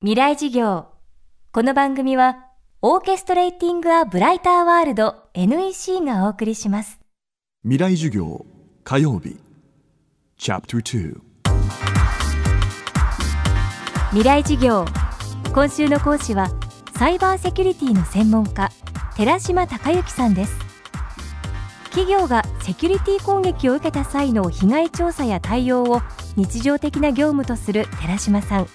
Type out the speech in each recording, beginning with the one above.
未来事業。この番組はオーケストレーティング・ア・ブライター・ワールド NEC がお送りします。未来授業火曜日。チャプター未来事業。今週の講師はサイバーセキュリティの専門家寺島隆之さんです。企業がセキュリティ攻撃を受けた際の被害調査や対応を日常的な業務とする寺島さん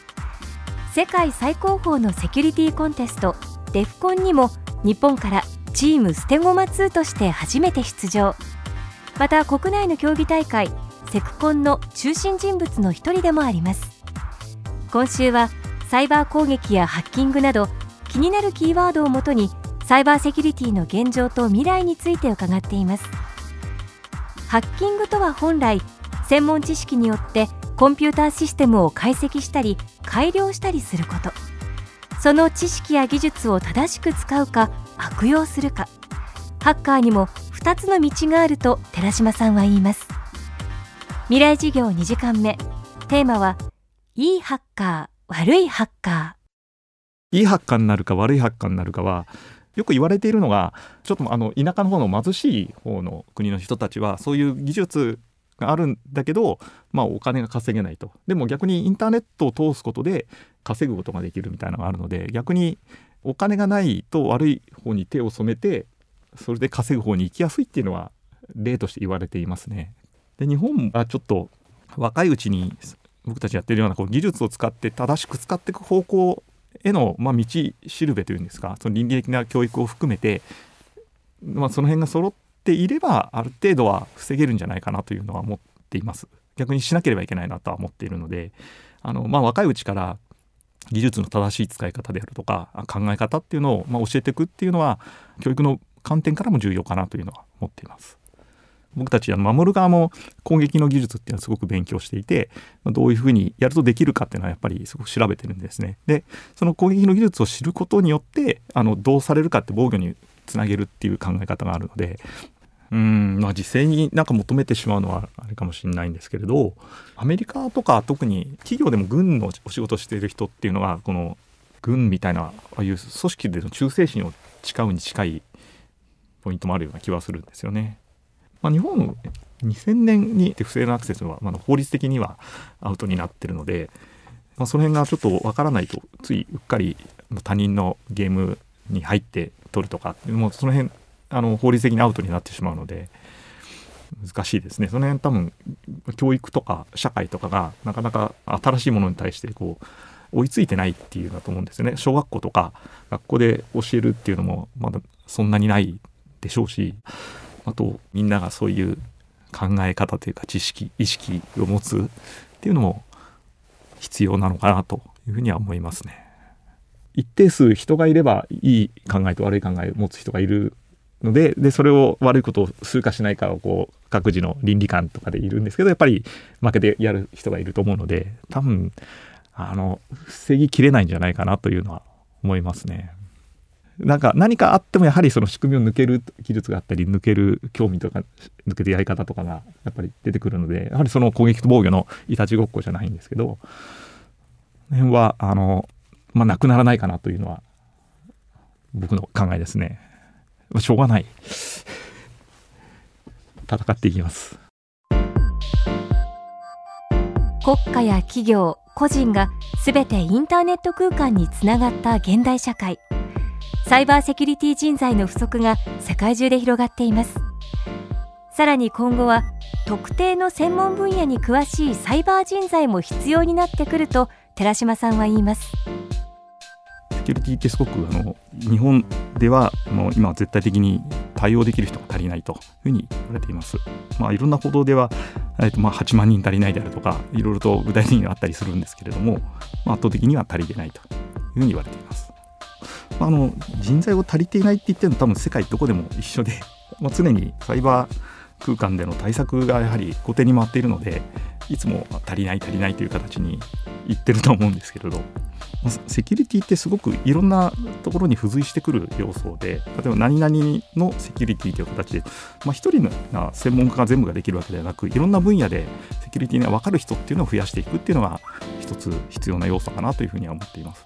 世界最高峰のセキュリティコンテストデフコンにも日本からチームステゴマ2として初めて出場。また国内の競技大会セクコンの中心人物の一人でもあります。今週はサイバー攻撃やハッキングなど気になるキーワードをもとにサイバーセキュリティの現状と未来について伺っています。ハッキングとは本来専門知識によってコンピューターシステムを解析したり改良したりすること。その知識や技術を正しく使うか悪用するか。ハッカーにも2つの道があると寺島さんは言います。未来事業2時間目。テーマはいいハッカー悪いハッカー。いいハッカーになるか悪いハッカーになるかはよく言われているのがちょっとあの田舎の方の貧しい方の国の人たちはそういう技術があるんだけど、まあ、お金が稼げないとでも逆にインターネットを通すことで稼ぐことができるみたいなのがあるので逆にお金がないと悪い方に手を染めてそれで稼ぐ方に行きやすいっていうのは例として言われていますね。で日本はちょっと若いうちに僕たちやってるようなこう技術を使って正しく使っていく方向への、まあ、道しるべというんですかその倫理的な教育を含めて、まあ、その辺が揃っていればある程度は防げるんじゃないかなというのは思っています逆にしなければいけないなとは思っているのであの、まあ、若いうちから技術の正しい使い方であるとか考え方っていうのを、まあ、教えていくっていうのは教育の観点からも重要かなというのは思っています。僕たちは守る側も攻撃の技術っていうのはすごく勉強していてどういうふうにやるとできるかっていうのはやっぱりすごく調べてるんですね。でその攻撃の技術を知ることによってあのどうされるかって防御につなげるっていう考え方があるのでうんまあ実際になんか求めてしまうのはあれかもしれないんですけれどアメリカとか特に企業でも軍のお仕事している人っていうのはこの軍みたいなああいう組織での忠誠心を誓うに近いポイントもあるような気はするんですよね。まあ、日本2000年に不正なアクセスは、まあ、法律的にはアウトになってるので、まあ、その辺がちょっとわからないとついうっかり他人のゲームに入って取るとかもうその辺あの法律的にアウトになってしまうので難しいですねその辺多分教育とか社会とかがなかなか新しいものに対してこう追いついてないっていうだと思うんですよね小学校とか学校で教えるっていうのもまだそんなにないでしょうしあとみんながそういう考え方というか知識意識を持つっていうのも必要なのかなというふうには思いますね。一定数人がいればいい考えと悪い考えを持つ人がいるのででそれを悪いことをするかしないかをこう各自の倫理観とかでいるんですけどやっぱり負けてやる人がいると思うので多分あの防ぎきれないんじゃないかなというのは思いますね。なんか何かあってもやはりその仕組みを抜ける技術があったり抜ける興味とか抜けるやり方とかがやっぱり出てくるのでやはりその攻撃と防御のいたちごっこじゃないんですけど辺はあの、まあ、なくならないかなというのは僕の考えですね。しょうがない。戦っていきます。国家や企業個人がすべてインターネット空間につながった現代社会。サイバーセキュリティ人材の不足が世界中で広がっています。さらに今後は特定の専門分野に詳しいサイバー人材も必要になってくると寺島さんは言います。セキュリティってすごくあの日本ではもう今絶対的に対応できる人が足りないというふうに言われています。まあ、いろんな報道では、えーとまあ、8万人足りないであるとかいろいろと具体的にはあったりするんですけれども、まあ、圧倒的には足りてないというふうに言われています。まあ、あの人材を足りていないって言ってるのは多分世界どこでも一緒で、まあ、常にサイバー空間での対策がやはり後手に回っているのでいつも足りない足りないという形にいってると思うんですけれどセキュリティってすごくいろんなところに付随してくる要素で例えば何々のセキュリティという形で、まあ、人の専門家が全部ができるわけではなくいろんな分野でセキュリティが分かる人っていうのを増やしていくっていうのが一つ必要な要素かなというふうには思っています。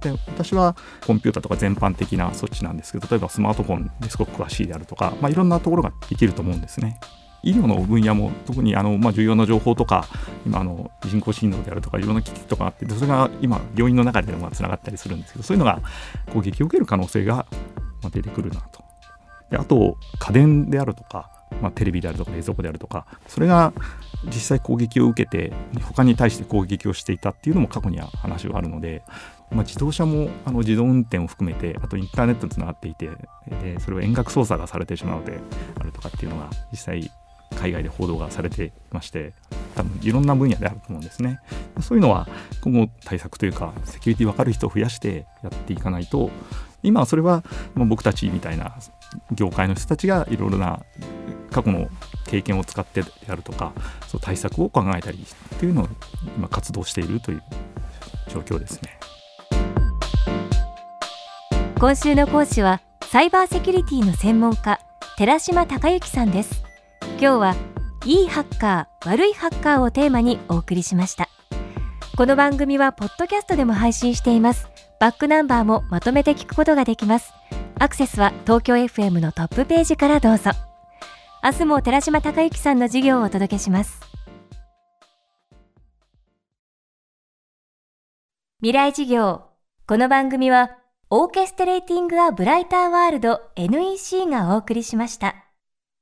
で私はコンピューターとか全般的な措置なんですけど例えばスマートフォンですごく詳しいであるとか、まあ、いろんなところができると思うんですね。医療の分野も特にあの、まあ、重要な情報とか今あの人工心臓であるとかいろんな機器とかあってそれが今病院の中でもつながったりするんですけどそういうのが攻撃を受ける可能性が出てくるなと。であと家電であるとか、まあ、テレビであるとか冷蔵庫であるとかそれが実際攻撃を受けて他に対して攻撃をしていたっていうのも過去には話はあるので、まあ、自動車もあの自動運転を含めてあとインターネットにつながっていてでそれを遠隔操作がされてしまうのであるとかっていうのが実際海外で報道がされてまして多分いろんな分野であると思うんですね。そういうのは今後対策というかセキュリティ分かる人を増やしてやっていかないと今はそれは僕たちみたいな業界の人たちがいろいろな過去の経験を使ってであるとかそう対策を考えたりっていうのを今活動しているという状況ですね。今週の講師はサイバーセキュリティの専門家寺島隆之さんです。今日はいいハッカー悪いハッカーをテーマにお送りしました。この番組はポッドキャストでも配信しています。バックナンバーもまとめて聞くことができます。アクセスは東京 FM のトップページからどうぞ。明日も寺島隆之さんの授業をお届けします。未来授業。この番組はオーケストレーティング・ア・ブライター・ワールド NEC がお送りしました。